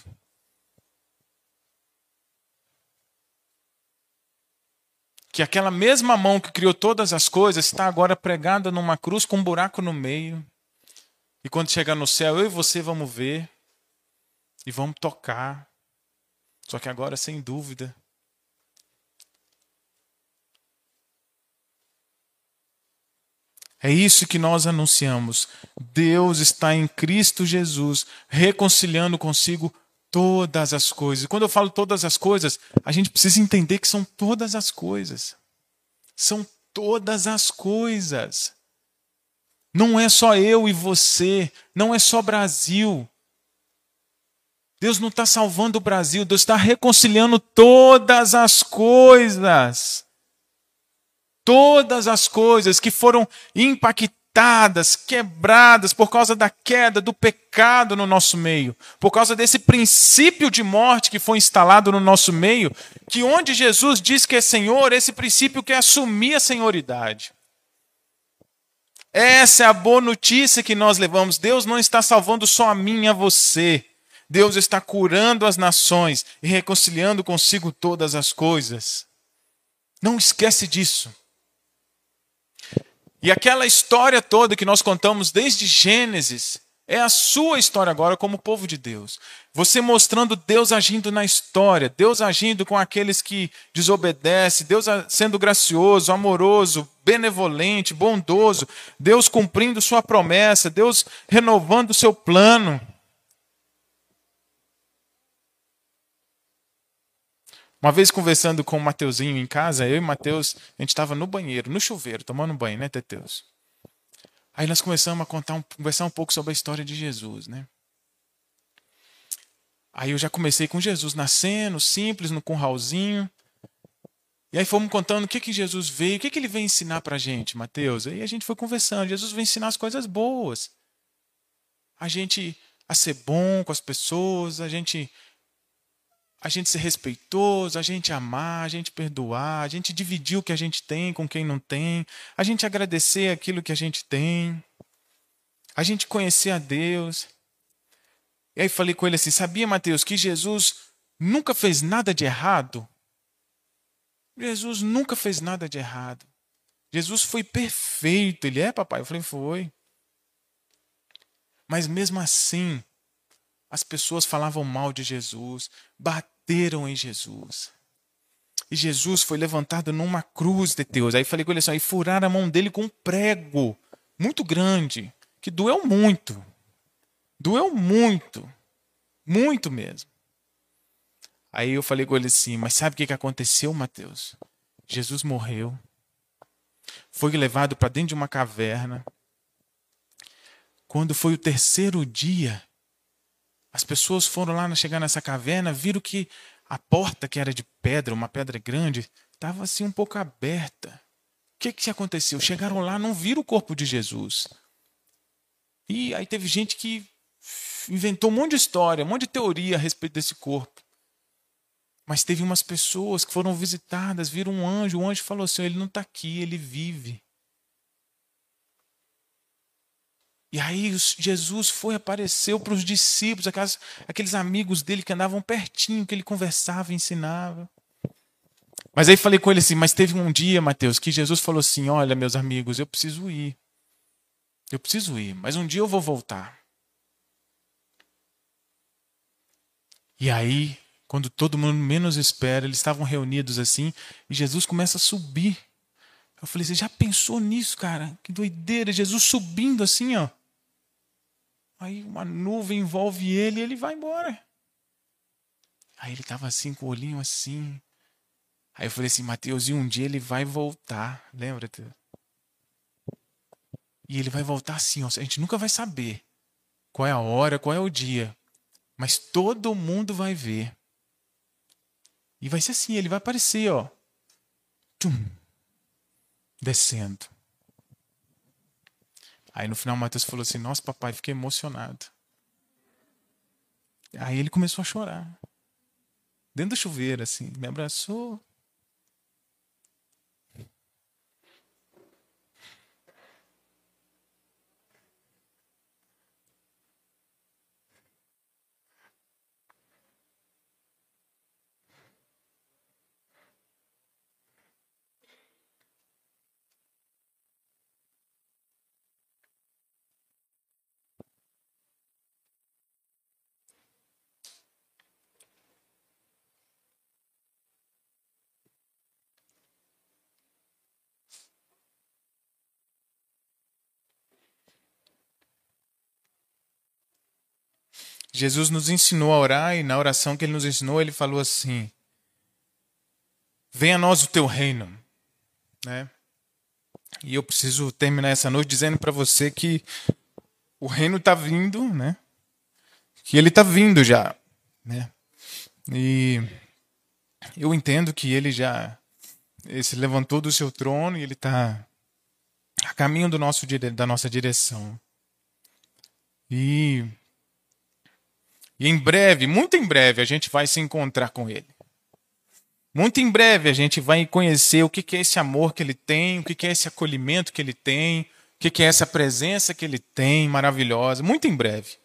Que aquela mesma mão que criou todas as coisas está agora pregada numa cruz com um buraco no meio. E quando chegar no céu, eu e você vamos ver e vamos tocar. Só que agora, sem dúvida, É isso que nós anunciamos. Deus está em Cristo Jesus, reconciliando consigo todas as coisas. Quando eu falo todas as coisas, a gente precisa entender que são todas as coisas. São todas as coisas. Não é só eu e você, não é só Brasil. Deus não está salvando o Brasil, Deus está reconciliando todas as coisas. Todas as coisas que foram impactadas, quebradas por causa da queda, do pecado no nosso meio, por causa desse princípio de morte que foi instalado no nosso meio, que onde Jesus diz que é Senhor, esse princípio quer assumir a senhoridade. Essa é a boa notícia que nós levamos. Deus não está salvando só a mim e a você. Deus está curando as nações e reconciliando consigo todas as coisas. Não esquece disso. E aquela história toda que nós contamos desde Gênesis é a sua história agora como povo de Deus. Você mostrando Deus agindo na história, Deus agindo com aqueles que desobedecem, Deus sendo gracioso, amoroso, benevolente, bondoso, Deus cumprindo sua promessa, Deus renovando o seu plano. Uma vez conversando com o Mateuzinho em casa, eu e Mateus, a gente estava no banheiro, no chuveiro, tomando banho, né, Teteus? Aí nós começamos a contar um, conversar um pouco sobre a história de Jesus, né? Aí eu já comecei com Jesus nascendo, simples, no curralzinho. E aí fomos contando o que, que Jesus veio, o que, que ele veio ensinar para a gente, Mateus. Aí a gente foi conversando. Jesus veio ensinar as coisas boas. A gente a ser bom com as pessoas, a gente a gente ser respeitoso, a gente amar, a gente perdoar, a gente dividir o que a gente tem com quem não tem, a gente agradecer aquilo que a gente tem, a gente conhecer a Deus. E aí falei com ele assim: sabia, Mateus, que Jesus nunca fez nada de errado? Jesus nunca fez nada de errado. Jesus foi perfeito. Ele é, papai? Eu falei: foi. Mas mesmo assim, as pessoas falavam mal de Jesus, bateram em Jesus. E Jesus foi levantado numa cruz de Deus. Aí falei com ele assim: aí furaram a mão dele com um prego muito grande, que doeu muito. Doeu muito. Muito mesmo. Aí eu falei com ele assim: mas sabe o que aconteceu, Mateus? Jesus morreu. Foi levado para dentro de uma caverna. Quando foi o terceiro dia, as pessoas foram lá chegar nessa caverna, viram que a porta, que era de pedra, uma pedra grande, estava assim um pouco aberta. O que, que aconteceu? Chegaram lá, não viram o corpo de Jesus. E aí teve gente que inventou um monte de história, um monte de teoria a respeito desse corpo. Mas teve umas pessoas que foram visitadas, viram um anjo, o anjo falou assim: ele não está aqui, ele vive. E aí Jesus foi, apareceu para os discípulos, aquelas, aqueles amigos dele que andavam pertinho, que ele conversava, ensinava. Mas aí falei com ele assim, mas teve um dia, Mateus, que Jesus falou assim: olha, meus amigos, eu preciso ir. Eu preciso ir, mas um dia eu vou voltar. E aí, quando todo mundo menos espera, eles estavam reunidos assim, e Jesus começa a subir. Eu falei, você já pensou nisso, cara? Que doideira, Jesus subindo assim, ó. Aí uma nuvem envolve ele e ele vai embora. Aí ele estava assim, com o olhinho assim. Aí eu falei assim, Mateus, e um dia ele vai voltar. Lembra-te? E ele vai voltar assim, ó. A gente nunca vai saber qual é a hora, qual é o dia. Mas todo mundo vai ver. E vai ser assim, ele vai aparecer, ó. Tum, descendo. Aí no final Mateus falou assim: Nossa, papai, fiquei emocionado. Aí ele começou a chorar. Dentro do chuveiro, assim, me abraçou. Jesus nos ensinou a orar e na oração que ele nos ensinou, ele falou assim: Venha a nós o teu reino. Né? E eu preciso terminar essa noite dizendo para você que o reino está vindo, né? Que ele está vindo já, né? E eu entendo que ele já ele se levantou do seu trono e ele está a caminho do nosso, da nossa direção. E e em breve, muito em breve, a gente vai se encontrar com Ele. Muito em breve a gente vai conhecer o que é esse amor que Ele tem, o que é esse acolhimento que Ele tem, o que é essa presença que Ele tem, maravilhosa. Muito em breve.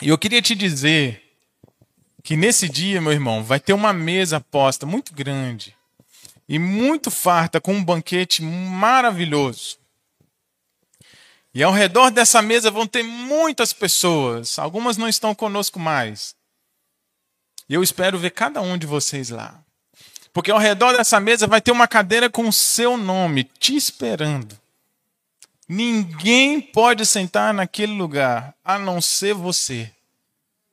E eu queria te dizer que nesse dia, meu irmão, vai ter uma mesa posta muito grande e muito farta com um banquete maravilhoso. E ao redor dessa mesa vão ter muitas pessoas. Algumas não estão conosco mais. E eu espero ver cada um de vocês lá. Porque ao redor dessa mesa vai ter uma cadeira com o seu nome te esperando. Ninguém pode sentar naquele lugar a não ser você.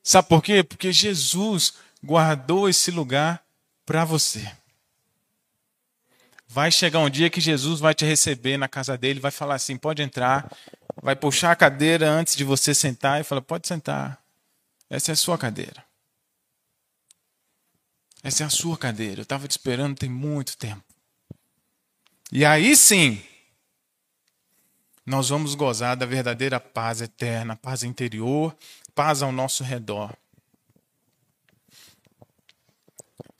Sabe por quê? Porque Jesus guardou esse lugar para você. Vai chegar um dia que Jesus vai te receber na casa dele, vai falar assim: pode entrar, vai puxar a cadeira antes de você sentar e fala: pode sentar. Essa é a sua cadeira. Essa é a sua cadeira. Eu estava te esperando tem muito tempo. E aí sim, nós vamos gozar da verdadeira paz eterna, paz interior, paz ao nosso redor.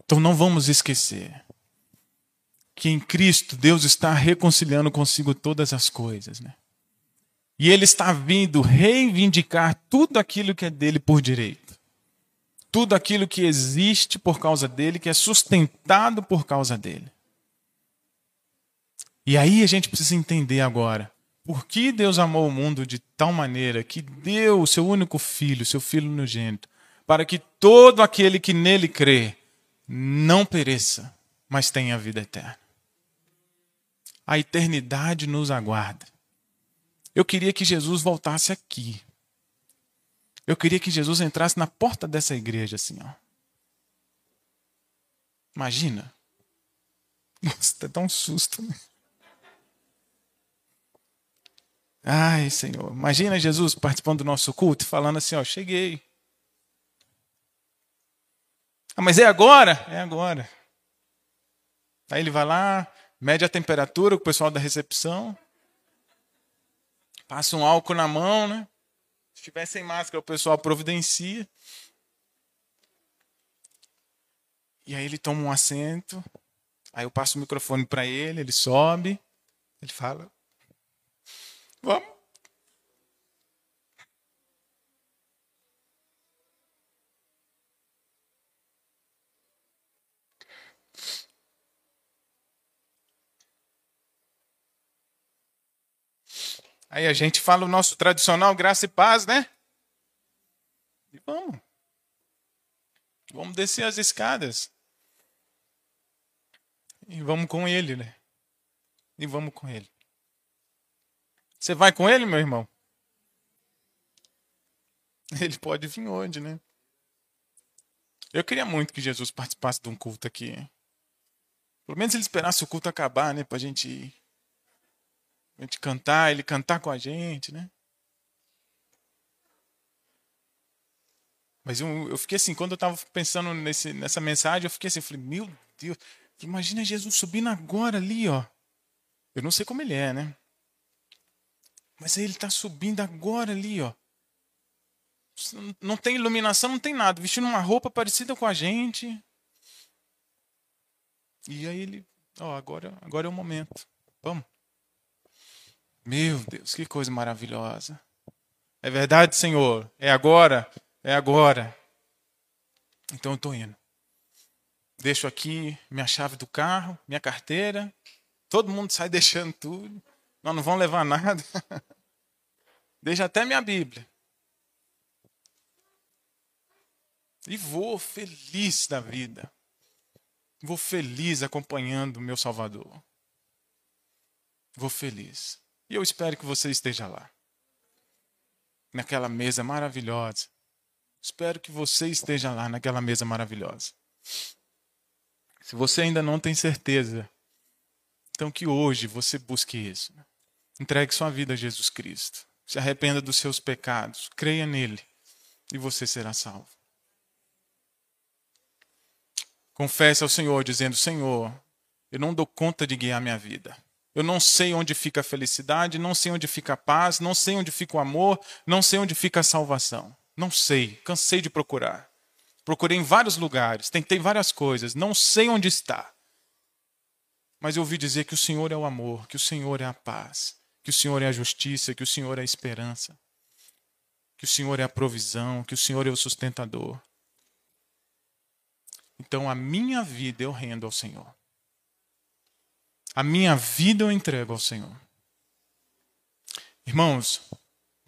Então não vamos esquecer que em Cristo Deus está reconciliando consigo todas as coisas, né? E ele está vindo reivindicar tudo aquilo que é dele por direito. Tudo aquilo que existe por causa dele, que é sustentado por causa dele. E aí a gente precisa entender agora por que Deus amou o mundo de tal maneira que deu o seu único filho, seu filho unigênito, para que todo aquele que nele crê não pereça, mas tenha vida eterna. A eternidade nos aguarda. Eu queria que Jesus voltasse aqui. Eu queria que Jesus entrasse na porta dessa igreja assim, ó. Imagina. Nossa, dá um susto. Né? Ai, Senhor. Imagina Jesus participando do nosso culto e falando assim, ó, cheguei. Ah, mas é agora? É agora. Aí ele vai lá, mede a temperatura com o pessoal da recepção, passa um álcool na mão, né? Se tiver sem máscara, o pessoal providencia. E aí ele toma um assento, aí eu passo o microfone para ele, ele sobe, ele fala: Vamos. Aí a gente fala o nosso tradicional graça e paz, né? E vamos. Vamos descer as escadas. E vamos com ele, né? E vamos com ele. Você vai com ele, meu irmão? [LAUGHS] Ele pode vir onde, né? Eu queria muito que Jesus participasse de um culto aqui. Pelo menos ele esperasse o culto acabar, né? Pra gente ir. Pra gente cantar, ele cantar com a gente, né? Mas eu, eu fiquei assim, quando eu estava pensando nesse, nessa mensagem, eu fiquei assim, eu falei, meu Deus, imagina Jesus subindo agora ali, ó. Eu não sei como ele é, né? Mas ele está subindo agora ali, ó. Não tem iluminação, não tem nada. Vestindo uma roupa parecida com a gente. E aí ele, ó, agora, agora é o momento. Vamos. Meu Deus, que coisa maravilhosa. É verdade, Senhor? É agora? É agora. Então eu estou indo. Deixo aqui minha chave do carro, minha carteira. Todo mundo sai deixando tudo. Nós não vamos levar nada. [LAUGHS] Deixa até minha Bíblia. E vou feliz da vida. Vou feliz acompanhando o meu Salvador. Vou feliz. E eu espero que você esteja lá. Naquela mesa maravilhosa. Espero que você esteja lá naquela mesa maravilhosa. Se você ainda não tem certeza, então que hoje você busque isso. Entregue sua vida a Jesus Cristo. Se arrependa dos seus pecados. Creia nele e você será salvo. Confesse ao Senhor, dizendo: Senhor, eu não dou conta de guiar minha vida. Eu não sei onde fica a felicidade, não sei onde fica a paz, não sei onde fica o amor, não sei onde fica a salvação. Não sei, cansei de procurar. Procurei em vários lugares, tentei várias coisas, não sei onde está. Mas eu ouvi dizer que o Senhor é o amor, que o Senhor é a paz, que o Senhor é a justiça, que o Senhor é a esperança, que o Senhor é a provisão, que o Senhor é o sustentador. Então a minha vida eu rendo ao Senhor. A minha vida eu entrego ao Senhor. Irmãos,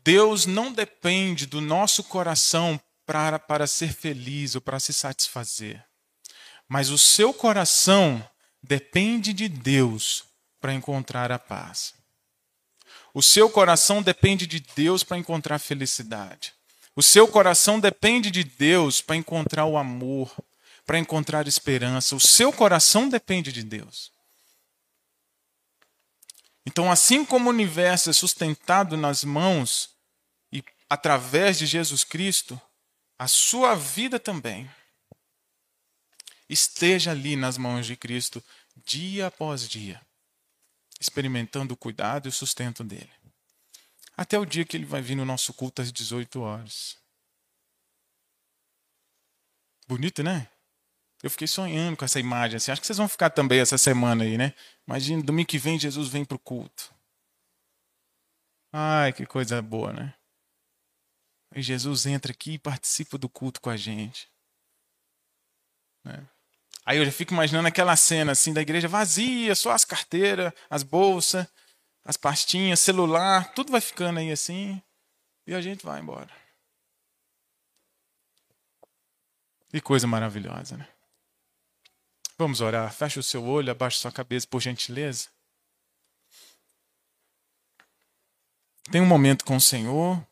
Deus não depende do nosso coração para, para ser feliz ou para se satisfazer. Mas o seu coração depende de Deus para encontrar a paz. O seu coração depende de Deus para encontrar felicidade. O seu coração depende de Deus para encontrar o amor, para encontrar esperança. O seu coração depende de Deus. Então, assim como o universo é sustentado nas mãos e através de Jesus Cristo, a sua vida também esteja ali nas mãos de Cristo dia após dia, experimentando o cuidado e o sustento dele. Até o dia que ele vai vir no nosso culto às 18 horas. Bonito, né? Eu fiquei sonhando com essa imagem. Assim. Acho que vocês vão ficar também essa semana aí, né? Imagina, domingo que vem Jesus vem para o culto. Ai, que coisa boa, né? E Jesus entra aqui e participa do culto com a gente. Né? Aí eu já fico imaginando aquela cena assim da igreja vazia, só as carteiras, as bolsas, as pastinhas, celular, tudo vai ficando aí assim, e a gente vai embora. Que coisa maravilhosa, né? Vamos orar. Feche o seu olho, abaixe sua cabeça, por gentileza. Tem um momento com o Senhor.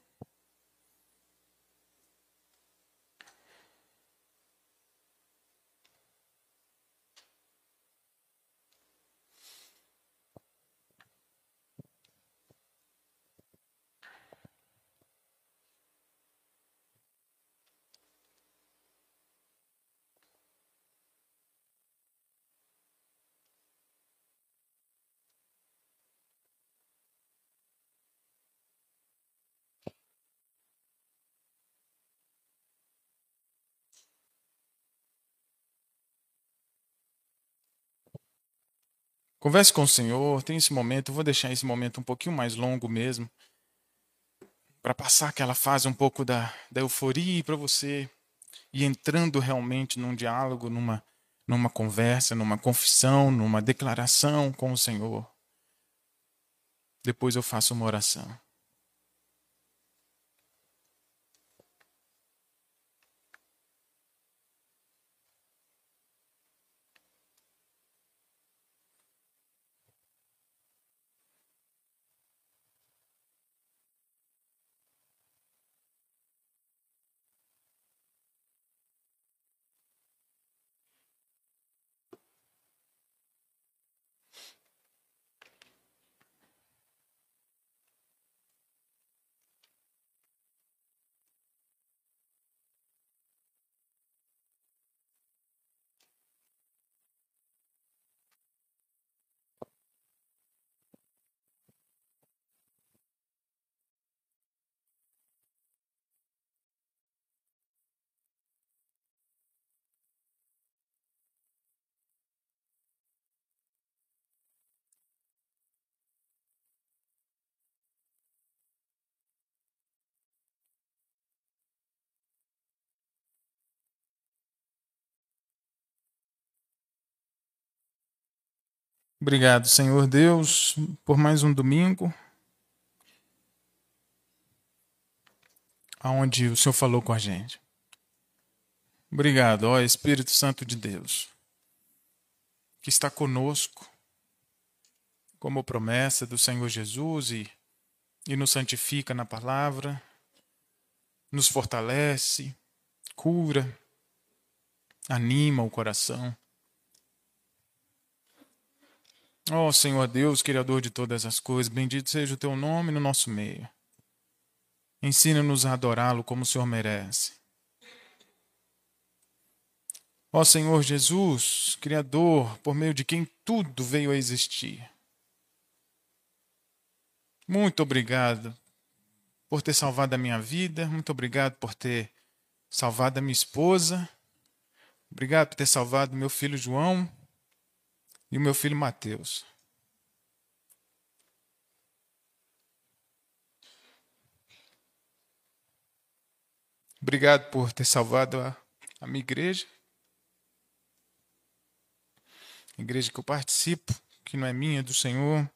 Converse com o Senhor, tem esse momento, vou deixar esse momento um pouquinho mais longo mesmo, para passar aquela fase um pouco da, da euforia para você ir entrando realmente num diálogo, numa, numa conversa, numa confissão, numa declaração com o Senhor. Depois eu faço uma oração. Obrigado, Senhor Deus, por mais um domingo, aonde o Senhor falou com a gente. Obrigado, ó Espírito Santo de Deus, que está conosco, como promessa do Senhor Jesus e, e nos santifica na palavra, nos fortalece, cura, anima o coração. Ó oh, Senhor Deus, Criador de todas as coisas, bendito seja o teu nome no nosso meio. Ensina-nos a adorá-lo como o Senhor merece. Ó Senhor Jesus, Criador, por meio de quem tudo veio a existir. Muito obrigado por ter salvado a minha vida, muito obrigado por ter salvado a minha esposa, obrigado por ter salvado meu filho João e o meu filho Mateus. Obrigado por ter salvado a, a minha igreja. A igreja que eu participo, que não é minha, é do Senhor.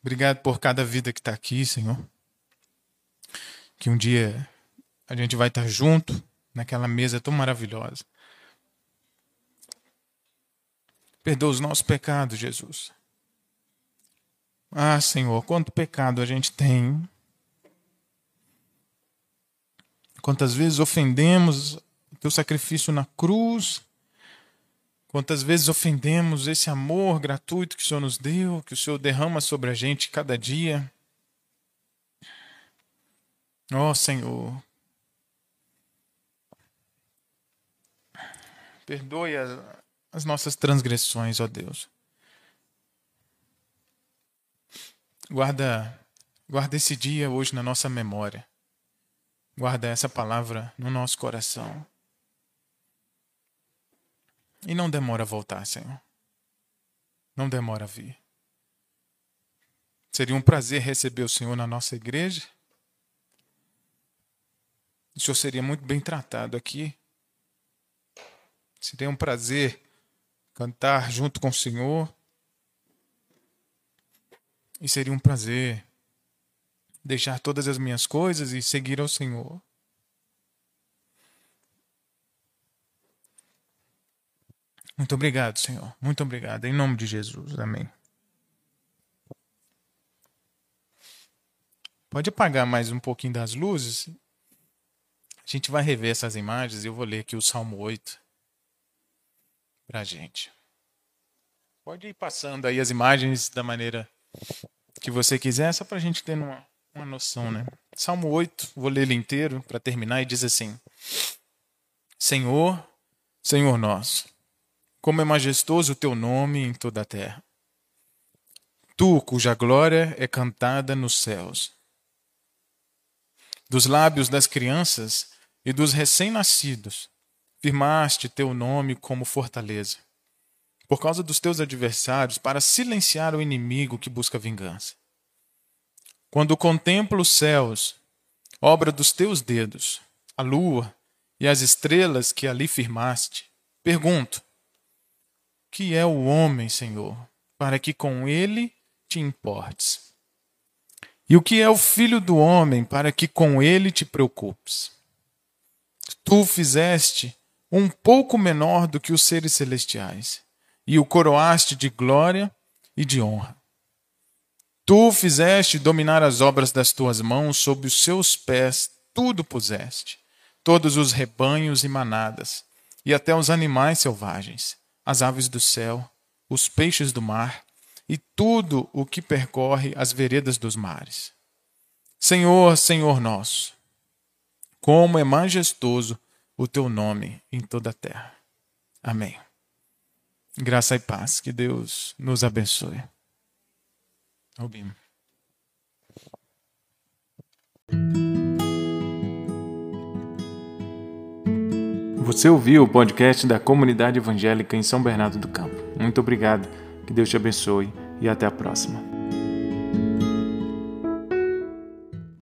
Obrigado por cada vida que está aqui, Senhor. Que um dia a gente vai estar junto naquela mesa tão maravilhosa. Perdoa os nossos pecados, Jesus. Ah, Senhor, quanto pecado a gente tem. Quantas vezes ofendemos o teu sacrifício na cruz. Quantas vezes ofendemos esse amor gratuito que o Senhor nos deu, que o Senhor derrama sobre a gente cada dia. Ó oh, Senhor, perdoe a, as nossas transgressões, ó Deus. Guarda, guarda esse dia hoje na nossa memória. Guarda essa palavra no nosso coração. E não demora a voltar, Senhor. Não demora a vir. Seria um prazer receber o Senhor na nossa igreja. O Senhor seria muito bem tratado aqui. Seria um prazer cantar junto com o Senhor. E seria um prazer deixar todas as minhas coisas e seguir ao Senhor. Muito obrigado, Senhor. Muito obrigado. Em nome de Jesus. Amém. Pode apagar mais um pouquinho das luzes? A gente vai rever essas imagens e eu vou ler aqui o Salmo 8 para a gente. Pode ir passando aí as imagens da maneira que você quiser, só para a gente ter uma, uma noção, né? Salmo 8, vou ler ele inteiro para terminar, e diz assim: Senhor, Senhor nosso, como é majestoso o teu nome em toda a terra. Tu, cuja glória é cantada nos céus. Dos lábios das crianças e dos recém-nascidos, firmaste teu nome como fortaleza. Por causa dos teus adversários, para silenciar o inimigo que busca vingança. Quando contemplo os céus, obra dos teus dedos, a lua e as estrelas que ali firmaste, pergunto: Que é o homem, Senhor, para que com ele te importes? E o que é o filho do homem, para que com ele te preocupes? Tu fizeste um pouco menor do que os seres celestiais, e o coroaste de glória e de honra. Tu fizeste dominar as obras das tuas mãos, sob os seus pés tudo puseste, todos os rebanhos e manadas, e até os animais selvagens, as aves do céu, os peixes do mar, e tudo o que percorre as veredas dos mares. Senhor, Senhor nosso, como é majestoso o teu nome em toda a terra. Amém. Graça e paz. Que Deus nos abençoe. Albino. Você ouviu o podcast da Comunidade Evangélica em São Bernardo do Campo. Muito obrigado, que Deus te abençoe e até a próxima.